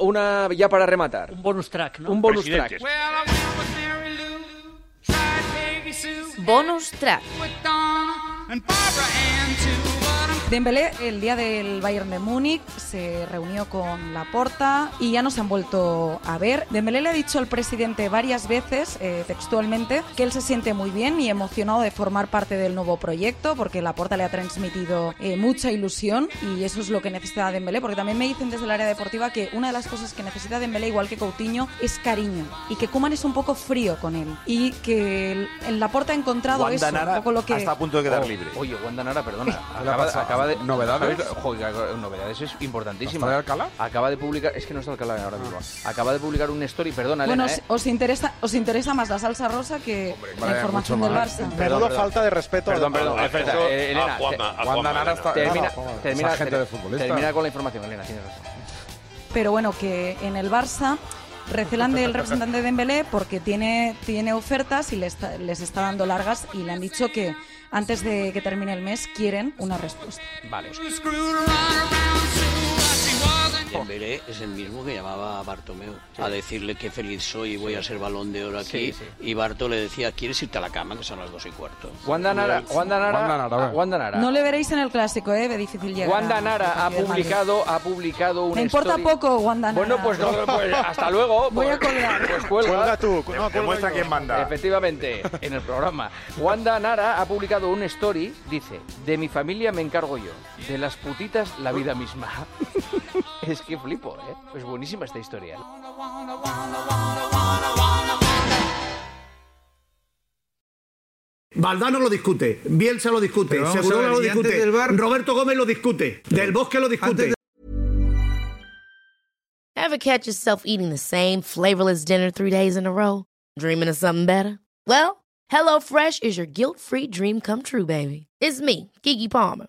Una ya para rematar. Un bonus track, ¿no? Un bonus Presidentes. track. Bonus track. Dembélé el día del Bayern de Múnich se reunió con Laporta y ya no se han vuelto a ver. Dembélé le ha dicho al presidente varias veces, eh, textualmente, que él se siente muy bien y emocionado de formar parte del nuevo proyecto porque Laporta le ha transmitido eh, mucha ilusión y eso es lo que necesita Dembélé porque también me dicen desde el área deportiva que una de las cosas que necesita Dembélé igual que Coutinho es cariño y que Koeman es un poco frío con él y que el, el Laporta ha encontrado Wanda eso, Nara un poco lo que está a punto de quedar Oh, libre. Oye, Wanda Nara, perdona. Acaba? Acaba de. ¿Novedades? Joder, novedades es importantísima. ¿Está de Alcalá? Acaba de publicar. Es que no está Alcalá ahora mismo. Acaba de publicar un story, perdona, Bueno, Elena, os, ¿eh? os interesa, os interesa más la salsa rosa que la vale, información del. Barça. Perdón, Menudo perdón. falta de respeto. Perdón, perdón. eso- Elena. a Juanma, Juanma, está-. Termina, termina, gente ter- de futbolista. termina con la información, Elena, tienes razón. Pero bueno, que en el Barça recelan del representante de Dembélé porque tiene, tiene ofertas y les está, les está dando largas y le han dicho que antes de que termine el mes quieren una respuesta. Vale. Dembélé es el mismo que llamaba a Bartomeu a decirle que feliz soy y voy a ser balón de oro aquí. Sí, sí. Y Barto le decía, ¿quieres irte a la cama? Que son las dos y cuarto. Wanda Nara, Wanda Nara, Wanda Nara. Wanda. No le veréis en el clásico, ¿eh? De difícil llegar. Wanda Nara a ha publicado, ha publicado un Me importa story- poco, Wanda Nara. Bueno, pues, no, pues hasta luego. Voy a Pues- colgar. Pues cuelga. Cuelga tú. No, Demuestra quién manda. Efectivamente, en el programa. Wanda Nara ha publicado un story, dice, de mi familia me encargo yo, de las putitas la vida misma. es que flipo, ¿eh? Es buenísima esta historia. Valdano lo discute, Bielsa lo discute, Segurola lo ¿y antes discute? Roberto Gómez lo discute, Del Bosque lo discute. Ever catch yourself eating the same flavorless dinner three days in a row? Dreaming of something better? Well, HelloFresh is your guilt-free dream come true, baby. It's me, Kiki Palmer.